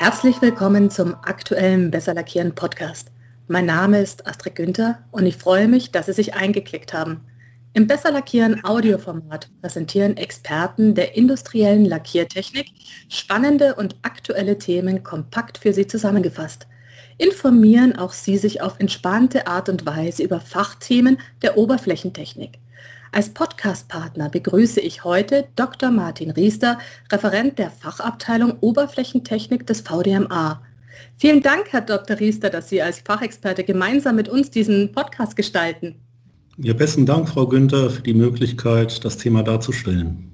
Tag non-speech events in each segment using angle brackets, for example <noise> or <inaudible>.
Herzlich willkommen zum aktuellen Besser Lackieren Podcast. Mein Name ist Astrid Günther und ich freue mich, dass Sie sich eingeklickt haben. Im Besser Lackieren Audioformat präsentieren Experten der industriellen Lackiertechnik spannende und aktuelle Themen kompakt für Sie zusammengefasst. Informieren auch Sie sich auf entspannte Art und Weise über Fachthemen der Oberflächentechnik. Als Podcastpartner begrüße ich heute Dr. Martin Riester, Referent der Fachabteilung Oberflächentechnik des VDMA. Vielen Dank, Herr Dr. Riester, dass Sie als Fachexperte gemeinsam mit uns diesen Podcast gestalten. Ja, besten Dank, Frau Günther, für die Möglichkeit, das Thema darzustellen.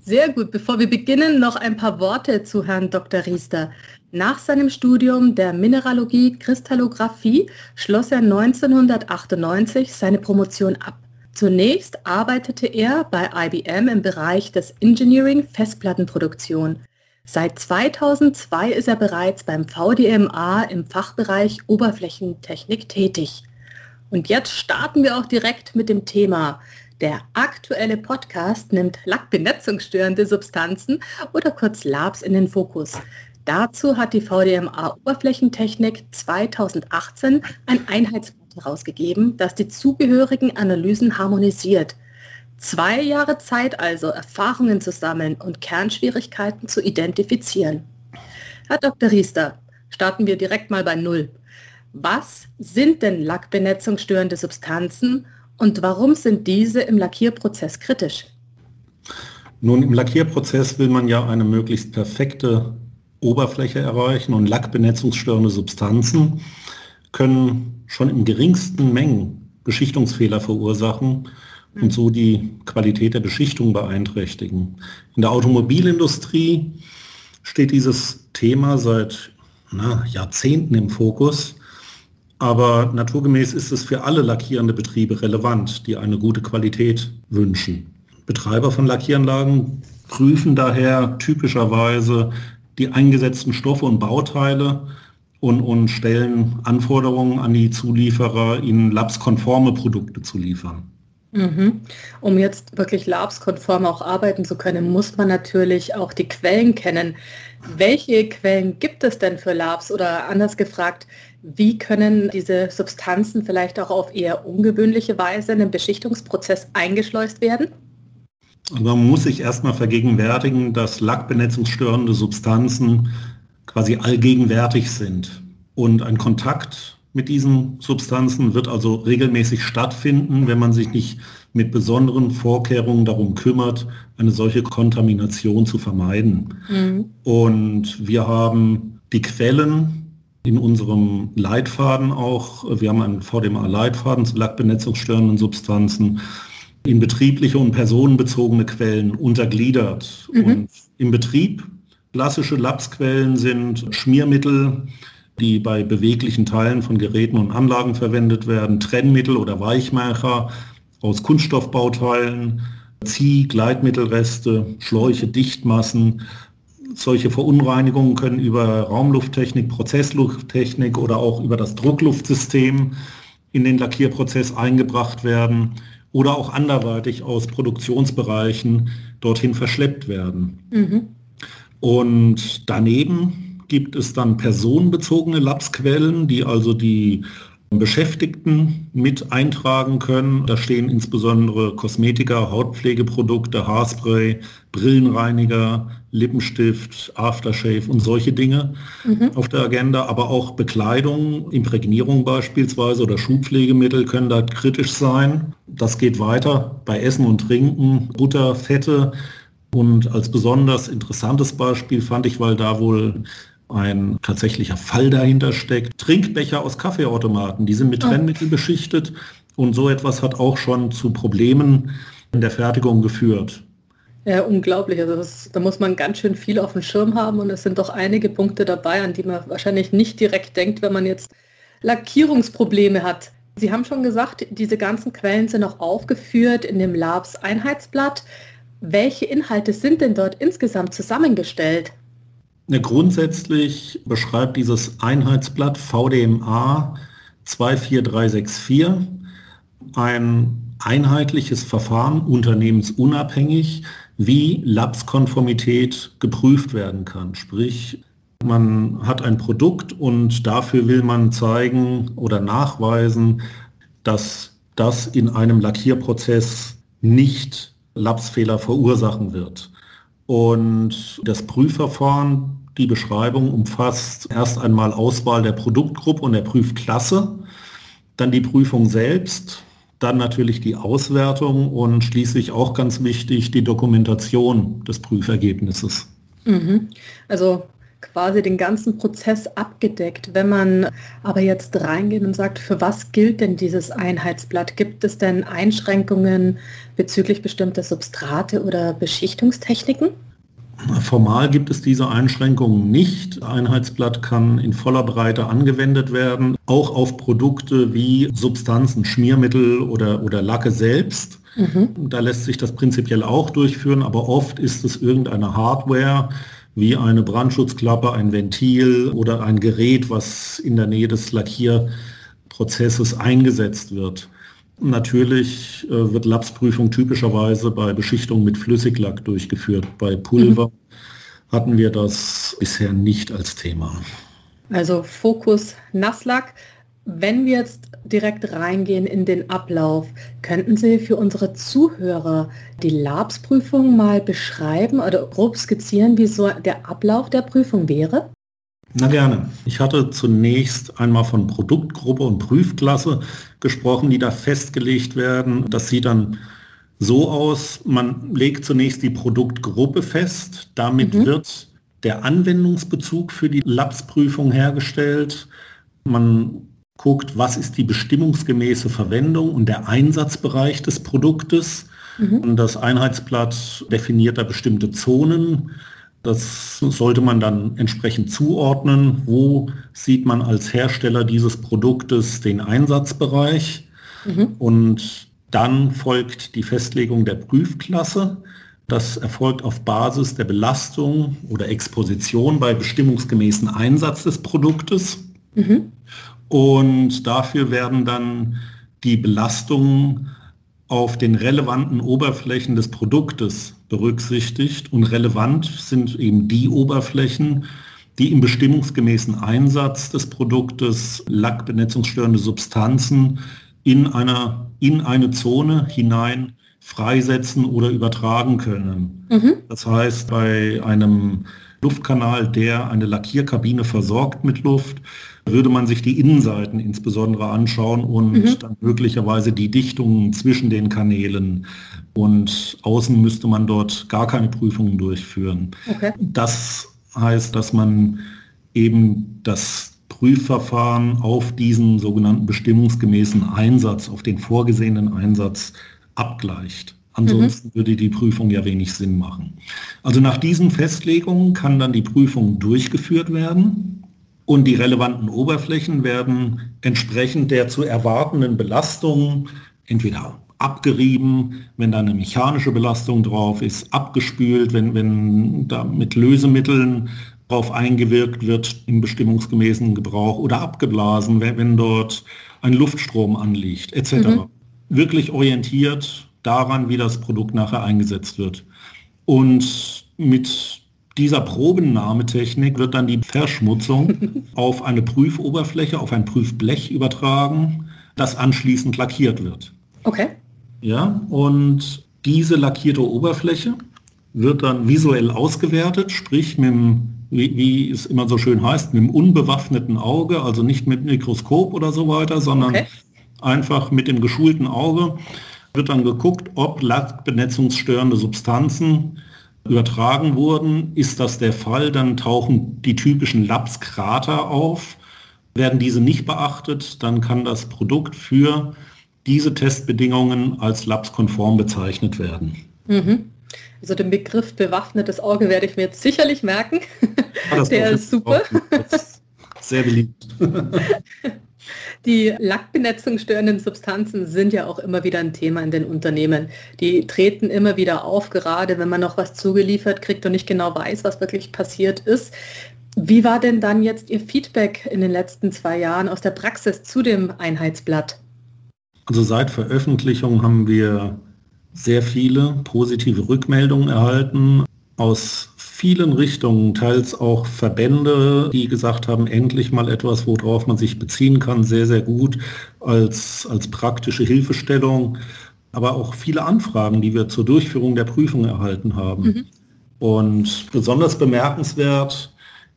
Sehr gut. Bevor wir beginnen, noch ein paar Worte zu Herrn Dr. Riester. Nach seinem Studium der Mineralogie Kristallographie schloss er 1998 seine Promotion ab. Zunächst arbeitete er bei IBM im Bereich des Engineering Festplattenproduktion. Seit 2002 ist er bereits beim VDMA im Fachbereich Oberflächentechnik tätig. Und jetzt starten wir auch direkt mit dem Thema. Der aktuelle Podcast nimmt lackbenetzungsstörende Substanzen oder kurz Labs in den Fokus. Dazu hat die VDMA Oberflächentechnik 2018 ein Einheitsblatt herausgegeben, das die zugehörigen Analysen harmonisiert. Zwei Jahre Zeit also, Erfahrungen zu sammeln und Kernschwierigkeiten zu identifizieren. Herr Dr. Riester, starten wir direkt mal bei Null. Was sind denn lackbenetzungsstörende Substanzen und warum sind diese im Lackierprozess kritisch? Nun, im Lackierprozess will man ja eine möglichst perfekte Oberfläche erreichen und lackbenetzungsstörende Substanzen können schon in geringsten Mengen Beschichtungsfehler verursachen und so die Qualität der Beschichtung beeinträchtigen. In der Automobilindustrie steht dieses Thema seit na, Jahrzehnten im Fokus. Aber naturgemäß ist es für alle lackierende Betriebe relevant, die eine gute Qualität wünschen. Betreiber von Lackieranlagen prüfen daher typischerweise die eingesetzten Stoffe und Bauteile und, und stellen Anforderungen an die Zulieferer, ihnen labskonforme Produkte zu liefern. Mhm. Um jetzt wirklich labskonform auch arbeiten zu können, muss man natürlich auch die Quellen kennen. Welche Quellen gibt es denn für Labs oder anders gefragt, wie können diese Substanzen vielleicht auch auf eher ungewöhnliche Weise in den Beschichtungsprozess eingeschleust werden? Man muss sich erstmal vergegenwärtigen, dass lackbenetzungsstörende Substanzen quasi allgegenwärtig sind. Und ein Kontakt mit diesen Substanzen wird also regelmäßig stattfinden, wenn man sich nicht mit besonderen Vorkehrungen darum kümmert, eine solche Kontamination zu vermeiden. Mhm. Und wir haben die Quellen in unserem Leitfaden auch, wir haben einen VDMA-Leitfaden zu lackbenetzungsstörenden Substanzen, in betriebliche und personenbezogene Quellen untergliedert. Mhm. Und im Betrieb klassische Lapsquellen sind Schmiermittel, die bei beweglichen Teilen von Geräten und Anlagen verwendet werden, Trennmittel oder Weichmacher aus Kunststoffbauteilen, Zieh-, Gleitmittelreste, Schläuche, Dichtmassen, solche Verunreinigungen können über Raumlufttechnik, Prozesslufttechnik oder auch über das Druckluftsystem in den Lackierprozess eingebracht werden oder auch anderweitig aus Produktionsbereichen dorthin verschleppt werden. Mhm. Und daneben gibt es dann personenbezogene Labsquellen, die also die Beschäftigten mit eintragen können. Da stehen insbesondere Kosmetika, Hautpflegeprodukte, Haarspray, Brillenreiniger, Lippenstift, Aftershave und solche Dinge mhm. auf der Agenda. Aber auch Bekleidung, Imprägnierung beispielsweise oder Schuhpflegemittel können da kritisch sein. Das geht weiter bei Essen und Trinken, Butter, Fette. Und als besonders interessantes Beispiel fand ich, weil da wohl ein tatsächlicher Fall dahinter steckt. Trinkbecher aus Kaffeeautomaten, die sind mit. Trennmittel beschichtet und so etwas hat auch schon zu Problemen in der Fertigung geführt. Ja, unglaublich. Also das, da muss man ganz schön viel auf dem Schirm haben und es sind doch einige Punkte dabei, an die man wahrscheinlich nicht direkt denkt, wenn man jetzt Lackierungsprobleme hat. Sie haben schon gesagt, diese ganzen Quellen sind auch aufgeführt in dem Labs Einheitsblatt. Welche Inhalte sind denn dort insgesamt zusammengestellt? Grundsätzlich beschreibt dieses Einheitsblatt VDMA 24364 ein einheitliches Verfahren, unternehmensunabhängig, wie Labskonformität geprüft werden kann. Sprich, Man hat ein Produkt und dafür will man zeigen oder nachweisen, dass das in einem Lackierprozess nicht Lapsfehler verursachen wird. Und das Prüfverfahren, die Beschreibung umfasst erst einmal Auswahl der Produktgruppe und der Prüfklasse, dann die Prüfung selbst, dann natürlich die Auswertung und schließlich auch ganz wichtig die Dokumentation des Prüfergebnisses. Mhm. Also quasi den ganzen Prozess abgedeckt. Wenn man aber jetzt reingeht und sagt, für was gilt denn dieses Einheitsblatt? Gibt es denn Einschränkungen bezüglich bestimmter Substrate oder Beschichtungstechniken? Formal gibt es diese Einschränkungen nicht. Einheitsblatt kann in voller Breite angewendet werden, auch auf Produkte wie Substanzen, Schmiermittel oder, oder Lacke selbst. Mhm. Da lässt sich das prinzipiell auch durchführen, aber oft ist es irgendeine Hardware, wie eine Brandschutzklappe, ein Ventil oder ein Gerät, was in der Nähe des Lackierprozesses eingesetzt wird. Natürlich äh, wird Lapsprüfung typischerweise bei Beschichtung mit Flüssiglack durchgeführt. Bei Pulver mhm. hatten wir das bisher nicht als Thema. Also Fokus Nasslack. Wenn wir jetzt direkt reingehen in den Ablauf, könnten Sie für unsere Zuhörer die Labsprüfung mal beschreiben oder grob skizzieren, wie so der Ablauf der Prüfung wäre? Na gerne. Ich hatte zunächst einmal von Produktgruppe und Prüfklasse gesprochen, die da festgelegt werden. Das sieht dann so aus, man legt zunächst die Produktgruppe fest. Damit mhm. wird der Anwendungsbezug für die Labsprüfung hergestellt. Man guckt, was ist die bestimmungsgemäße Verwendung und der Einsatzbereich des Produktes. Mhm. Und das Einheitsblatt definiert da bestimmte Zonen. Das sollte man dann entsprechend zuordnen. Wo sieht man als Hersteller dieses Produktes den Einsatzbereich? Mhm. Und dann folgt die Festlegung der Prüfklasse. Das erfolgt auf Basis der Belastung oder Exposition bei bestimmungsgemäßen Einsatz des Produktes. Mhm. Und dafür werden dann die Belastungen auf den relevanten Oberflächen des Produktes berücksichtigt. Und relevant sind eben die Oberflächen, die im bestimmungsgemäßen Einsatz des Produktes lackbenetzungsstörende Substanzen in, einer, in eine Zone hinein freisetzen oder übertragen können. Mhm. Das heißt, bei einem Luftkanal, der eine Lackierkabine versorgt mit Luft, würde man sich die Innenseiten insbesondere anschauen und mhm. dann möglicherweise die Dichtungen zwischen den Kanälen. Und außen müsste man dort gar keine Prüfungen durchführen. Okay. Das heißt, dass man eben das Prüfverfahren auf diesen sogenannten bestimmungsgemäßen Einsatz, auf den vorgesehenen Einsatz abgleicht. Ansonsten mhm. würde die Prüfung ja wenig Sinn machen. Also nach diesen Festlegungen kann dann die Prüfung durchgeführt werden und die relevanten Oberflächen werden entsprechend der zu erwartenden Belastung entweder abgerieben, wenn da eine mechanische Belastung drauf ist, abgespült, wenn, wenn da mit Lösemitteln drauf eingewirkt wird im bestimmungsgemäßen Gebrauch oder abgeblasen, wenn, wenn dort ein Luftstrom anliegt, etc. Mhm. Wirklich orientiert daran, wie das Produkt nachher eingesetzt wird. Und mit dieser Probennahmetechnik wird dann die Verschmutzung <laughs> auf eine Prüfoberfläche, auf ein Prüfblech übertragen, das anschließend lackiert wird. Okay. Ja, und diese lackierte Oberfläche wird dann visuell ausgewertet, sprich mit dem, wie, wie, es immer so schön heißt, mit dem unbewaffneten Auge, also nicht mit Mikroskop oder so weiter, sondern okay. einfach mit dem geschulten Auge wird dann geguckt, ob lackbenetzungsstörende Substanzen übertragen wurden. Ist das der Fall, dann tauchen die typischen Lapskrater auf. Werden diese nicht beachtet, dann kann das Produkt für diese Testbedingungen als lapskonform bezeichnet werden. Mhm. Also den Begriff bewaffnetes Auge werde ich mir jetzt sicherlich merken. Ja, <laughs> der ist super. Sehr beliebt. <laughs> Die Lackbenetzung störenden Substanzen sind ja auch immer wieder ein Thema in den Unternehmen. Die treten immer wieder auf, gerade wenn man noch was zugeliefert kriegt und nicht genau weiß, was wirklich passiert ist. Wie war denn dann jetzt Ihr Feedback in den letzten zwei Jahren aus der Praxis zu dem Einheitsblatt? Also seit Veröffentlichung haben wir sehr viele positive Rückmeldungen erhalten aus vielen Richtungen, teils auch Verbände, die gesagt haben, endlich mal etwas, worauf man sich beziehen kann, sehr, sehr gut als, als praktische Hilfestellung, aber auch viele Anfragen, die wir zur Durchführung der Prüfung erhalten haben. Mhm. Und besonders bemerkenswert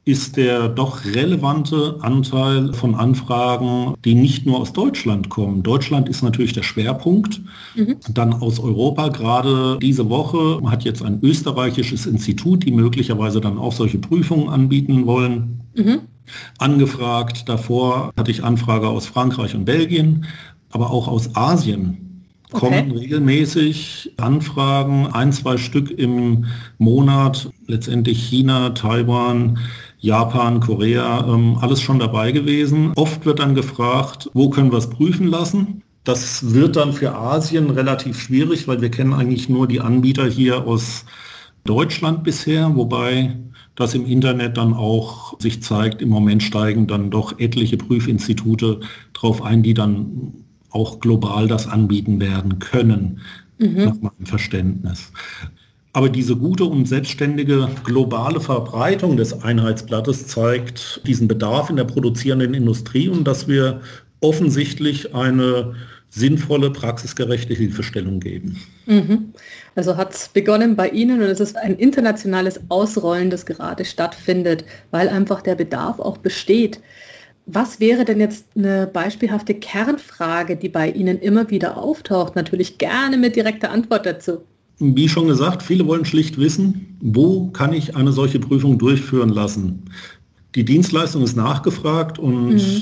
ist der doch relevante Anteil von Anfragen, die nicht nur aus Deutschland kommen. Deutschland ist natürlich der Schwerpunkt. Mhm. Dann aus Europa, gerade diese Woche hat jetzt ein österreichisches Institut, die möglicherweise dann auch solche Prüfungen anbieten wollen, mhm. angefragt. Davor hatte ich Anfrage aus Frankreich und Belgien, aber auch aus Asien kommen okay. regelmäßig Anfragen, ein, zwei Stück im Monat, letztendlich China, Taiwan, Japan, Korea, ähm, alles schon dabei gewesen. Oft wird dann gefragt, wo können wir es prüfen lassen? Das wird dann für Asien relativ schwierig, weil wir kennen eigentlich nur die Anbieter hier aus Deutschland bisher, wobei das im Internet dann auch sich zeigt, im Moment steigen dann doch etliche Prüfinstitute drauf ein, die dann auch global das anbieten werden können, mhm. nach meinem Verständnis. Aber diese gute und selbstständige globale Verbreitung des Einheitsblattes zeigt diesen Bedarf in der produzierenden Industrie und dass wir offensichtlich eine sinnvolle, praxisgerechte Hilfestellung geben. Mhm. Also hat es begonnen bei Ihnen und es ist ein internationales Ausrollen, das gerade stattfindet, weil einfach der Bedarf auch besteht. Was wäre denn jetzt eine beispielhafte Kernfrage, die bei Ihnen immer wieder auftaucht? Natürlich gerne mit direkter Antwort dazu. Wie schon gesagt, viele wollen schlicht wissen, wo kann ich eine solche Prüfung durchführen lassen. Die Dienstleistung ist nachgefragt und mhm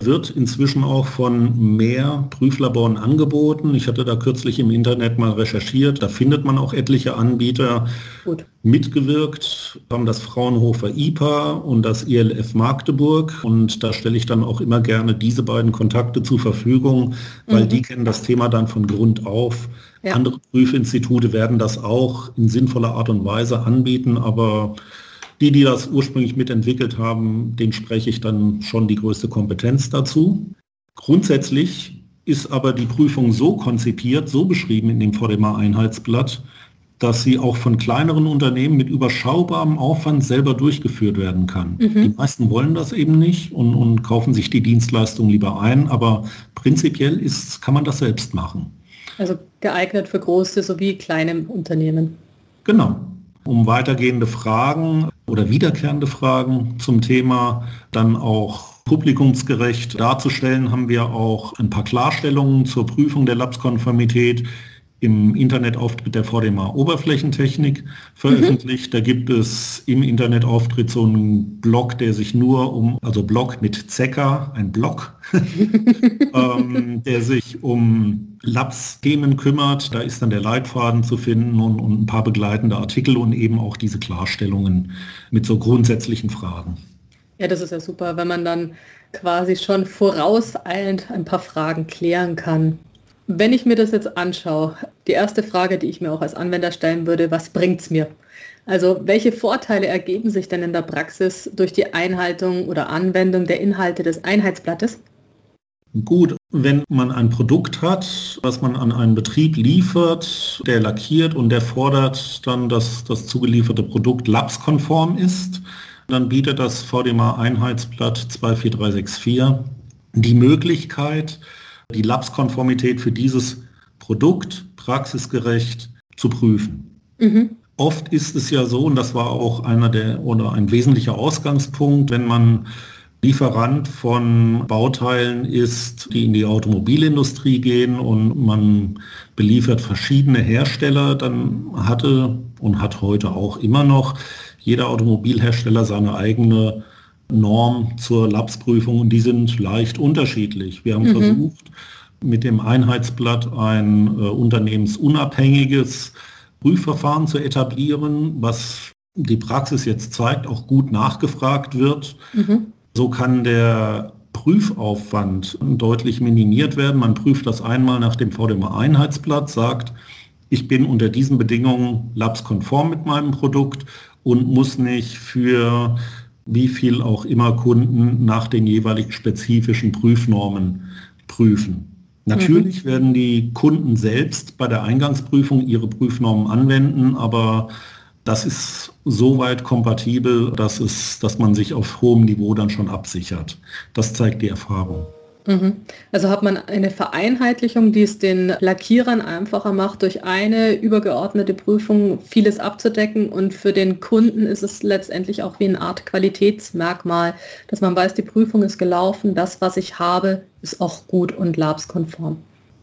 wird inzwischen auch von mehr Prüflaboren angeboten. Ich hatte da kürzlich im Internet mal recherchiert. Da findet man auch etliche Anbieter Gut. mitgewirkt, haben das Fraunhofer IPA und das ILF Magdeburg. Und da stelle ich dann auch immer gerne diese beiden Kontakte zur Verfügung, weil mhm. die kennen das Thema dann von Grund auf. Ja. Andere Prüfinstitute werden das auch in sinnvoller Art und Weise anbieten, aber die, die das ursprünglich mitentwickelt haben, den spreche ich dann schon die größte Kompetenz dazu. Grundsätzlich ist aber die Prüfung so konzipiert, so beschrieben in dem VDMA-Einheitsblatt, dass sie auch von kleineren Unternehmen mit überschaubarem Aufwand selber durchgeführt werden kann. Mhm. Die meisten wollen das eben nicht und, und, kaufen sich die Dienstleistung lieber ein, aber prinzipiell ist, kann man das selbst machen. Also geeignet für große sowie kleine Unternehmen. Genau. Um weitergehende Fragen oder wiederkehrende Fragen zum Thema dann auch publikumsgerecht darzustellen, haben wir auch ein paar Klarstellungen zur Prüfung der Labskonformität im Internetauftritt der VDMA Oberflächentechnik veröffentlicht. Mhm. Da gibt es im Internetauftritt so einen Blog, der sich nur um, also Blog mit Zecker, ein Blog, <laughs> ähm, der sich um Labs-Themen kümmert. Da ist dann der Leitfaden zu finden und, und ein paar begleitende Artikel und eben auch diese Klarstellungen mit so grundsätzlichen Fragen. Ja, das ist ja super, wenn man dann quasi schon vorauseilend ein paar Fragen klären kann. Wenn ich mir das jetzt anschaue, die erste Frage, die ich mir auch als Anwender stellen würde, was bringt es mir? Also welche Vorteile ergeben sich denn in der Praxis durch die Einhaltung oder Anwendung der Inhalte des Einheitsblattes? Gut, wenn man ein Produkt hat, was man an einen Betrieb liefert, der lackiert und der fordert dann, dass das zugelieferte Produkt labskonform ist, dann bietet das VDMA Einheitsblatt 24364 die Möglichkeit, die Labskonformität für dieses Produkt praxisgerecht zu prüfen. Mhm. Oft ist es ja so, und das war auch einer der oder ein wesentlicher Ausgangspunkt, wenn man Lieferant von Bauteilen ist, die in die Automobilindustrie gehen und man beliefert verschiedene Hersteller, dann hatte und hat heute auch immer noch jeder Automobilhersteller seine eigene Norm zur Labsprüfung und die sind leicht unterschiedlich. Wir haben mhm. versucht, mit dem Einheitsblatt ein äh, unternehmensunabhängiges Prüfverfahren zu etablieren, was die Praxis jetzt zeigt, auch gut nachgefragt wird. Mhm. So kann der Prüfaufwand deutlich minimiert werden. Man prüft das einmal nach dem VDMA-Einheitsblatt, sagt, ich bin unter diesen Bedingungen labskonform mit meinem Produkt und muss nicht für wie viel auch immer Kunden nach den jeweiligen spezifischen Prüfnormen prüfen. Natürlich mhm. werden die Kunden selbst bei der Eingangsprüfung ihre Prüfnormen anwenden, aber das ist so weit kompatibel, dass, es, dass man sich auf hohem Niveau dann schon absichert. Das zeigt die Erfahrung. Mhm. Also hat man eine Vereinheitlichung, die es den Lackierern einfacher macht, durch eine übergeordnete Prüfung vieles abzudecken und für den Kunden ist es letztendlich auch wie eine Art Qualitätsmerkmal, dass man weiß, die Prüfung ist gelaufen, das, was ich habe, ist auch gut und labskonform.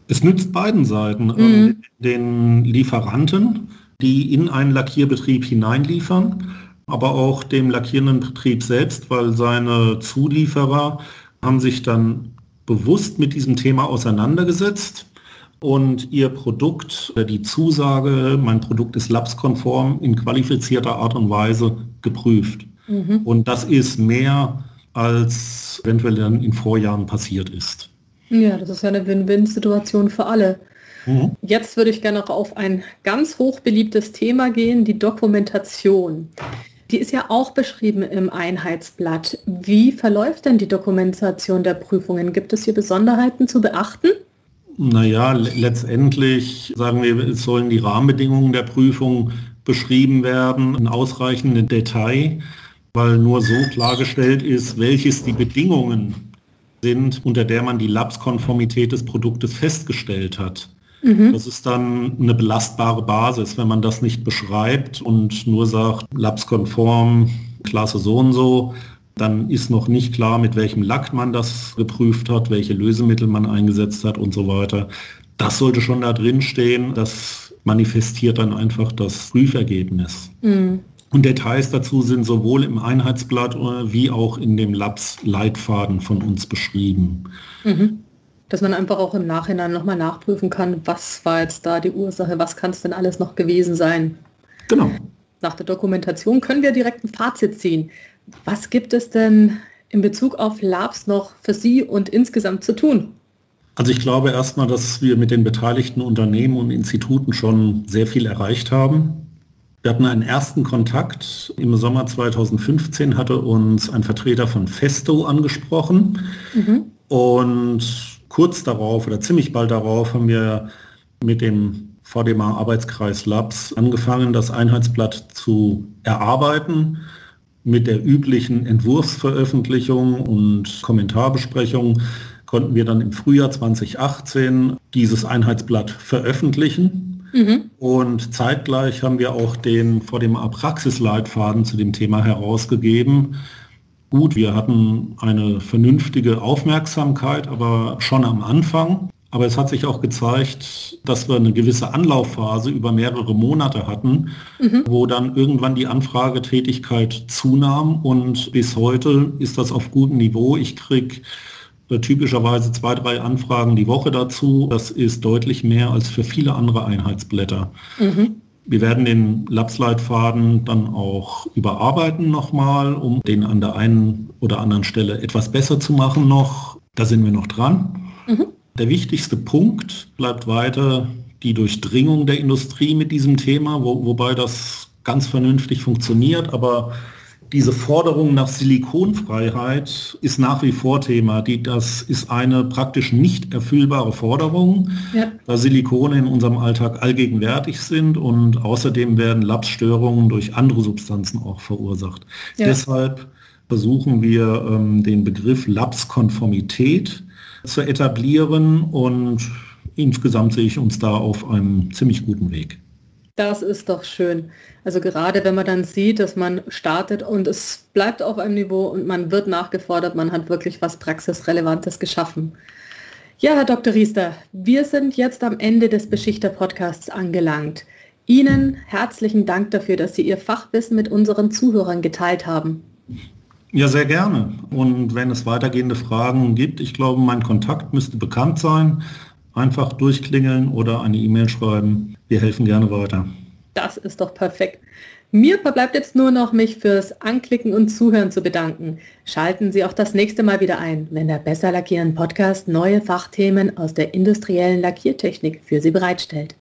Es nützt beiden Seiten, ähm, mhm. den Lieferanten, die in einen Lackierbetrieb hineinliefern, aber auch dem lackierenden Betrieb selbst, weil seine Zulieferer haben sich dann bewusst mit diesem Thema auseinandergesetzt und ihr Produkt, die Zusage, mein Produkt ist labskonform, in qualifizierter Art und Weise geprüft. Mhm. Und das ist mehr, als eventuell dann in Vorjahren passiert ist. Ja, das ist ja eine Win-Win-Situation für alle. Mhm. Jetzt würde ich gerne noch auf ein ganz hoch beliebtes Thema gehen, die Dokumentation. Die ist ja auch beschrieben im Einheitsblatt. Wie verläuft denn die Dokumentation der Prüfungen? Gibt es hier Besonderheiten zu beachten? Naja, letztendlich sagen wir, es sollen die Rahmenbedingungen der Prüfung beschrieben werden in ausreichendem Detail, weil nur so klargestellt ist, welches die Bedingungen sind, unter der man die Labskonformität des Produktes festgestellt hat. Mhm. Das ist dann eine belastbare Basis, wenn man das nicht beschreibt und nur sagt, labskonform, Klasse so und so, dann ist noch nicht klar, mit welchem Lack man das geprüft hat, welche Lösemittel man eingesetzt hat und so weiter. Das sollte schon da drin stehen. Das manifestiert dann einfach das Prüfergebnis. Mhm. Und Details dazu sind sowohl im Einheitsblatt äh, wie auch in dem Labs-Leitfaden von uns beschrieben. Mhm dass man einfach auch im Nachhinein nochmal nachprüfen kann, was war jetzt da die Ursache, was kann es denn alles noch gewesen sein. Genau. Nach der Dokumentation können wir direkt ein Fazit ziehen. Was gibt es denn in Bezug auf Labs noch für Sie und insgesamt zu tun? Also ich glaube erstmal, dass wir mit den beteiligten Unternehmen und Instituten schon sehr viel erreicht haben. Wir hatten einen ersten Kontakt. Im Sommer 2015 hatte uns ein Vertreter von Festo angesprochen. Mhm. Und kurz darauf oder ziemlich bald darauf haben wir mit dem VDMA Arbeitskreis Labs angefangen, das Einheitsblatt zu erarbeiten mit der üblichen Entwurfsveröffentlichung und Kommentarbesprechung konnten wir dann im Frühjahr 2018 dieses Einheitsblatt veröffentlichen. Mhm. Und zeitgleich haben wir auch den VDMA Praxisleitfaden zu dem Thema herausgegeben, gut. Wir hatten eine vernünftige Aufmerksamkeit, aber schon am Anfang. Aber es hat sich auch gezeigt, dass wir eine gewisse Anlaufphase über mehrere Monate hatten, mhm. wo dann irgendwann die Anfragetätigkeit zunahm und bis heute ist das auf gutem Niveau. Ich kriege äh, typischerweise zwei, drei Anfragen die Woche dazu. Das ist deutlich mehr als für viele andere Einheitsblätter. Mhm. Wir werden den Labsleitfaden dann auch überarbeiten nochmal, um den an der einen oder anderen Stelle etwas besser zu machen noch. Da sind wir noch dran. Mhm. Der wichtigste Punkt bleibt weiter die Durchdringung der Industrie mit diesem Thema, wo, wobei das ganz vernünftig funktioniert, aber diese Forderung nach Silikonfreiheit ist nach wie vor Thema. Die, das ist eine praktisch nicht erfüllbare Forderung, ja. da Silikone in unserem Alltag allgegenwärtig sind und außerdem werden Lapsstörungen durch andere Substanzen auch verursacht. Ja. Deshalb versuchen wir ähm, den Begriff Lapskonformität zu etablieren und insgesamt sehe ich uns da auf einem ziemlich guten Weg. Das ist doch schön. Also gerade wenn man dann sieht, dass man startet und es bleibt auf einem Niveau und man wird nachgefordert, man hat wirklich was Praxisrelevantes geschaffen. Ja, Herr Dr. Riester, wir sind jetzt am Ende des Beschichter-Podcasts angelangt. Ihnen herzlichen Dank dafür, dass Sie Ihr Fachwissen mit unseren Zuhörern geteilt haben. Ja, sehr gerne. Und wenn es weitergehende Fragen gibt, ich glaube, mein Kontakt müsste bekannt sein einfach durchklingeln oder eine E-Mail schreiben. Wir helfen gerne weiter. Das ist doch perfekt. Mir verbleibt jetzt nur noch, mich fürs Anklicken und Zuhören zu bedanken. Schalten Sie auch das nächste Mal wieder ein, wenn der Besser Lackieren Podcast neue Fachthemen aus der industriellen Lackiertechnik für Sie bereitstellt.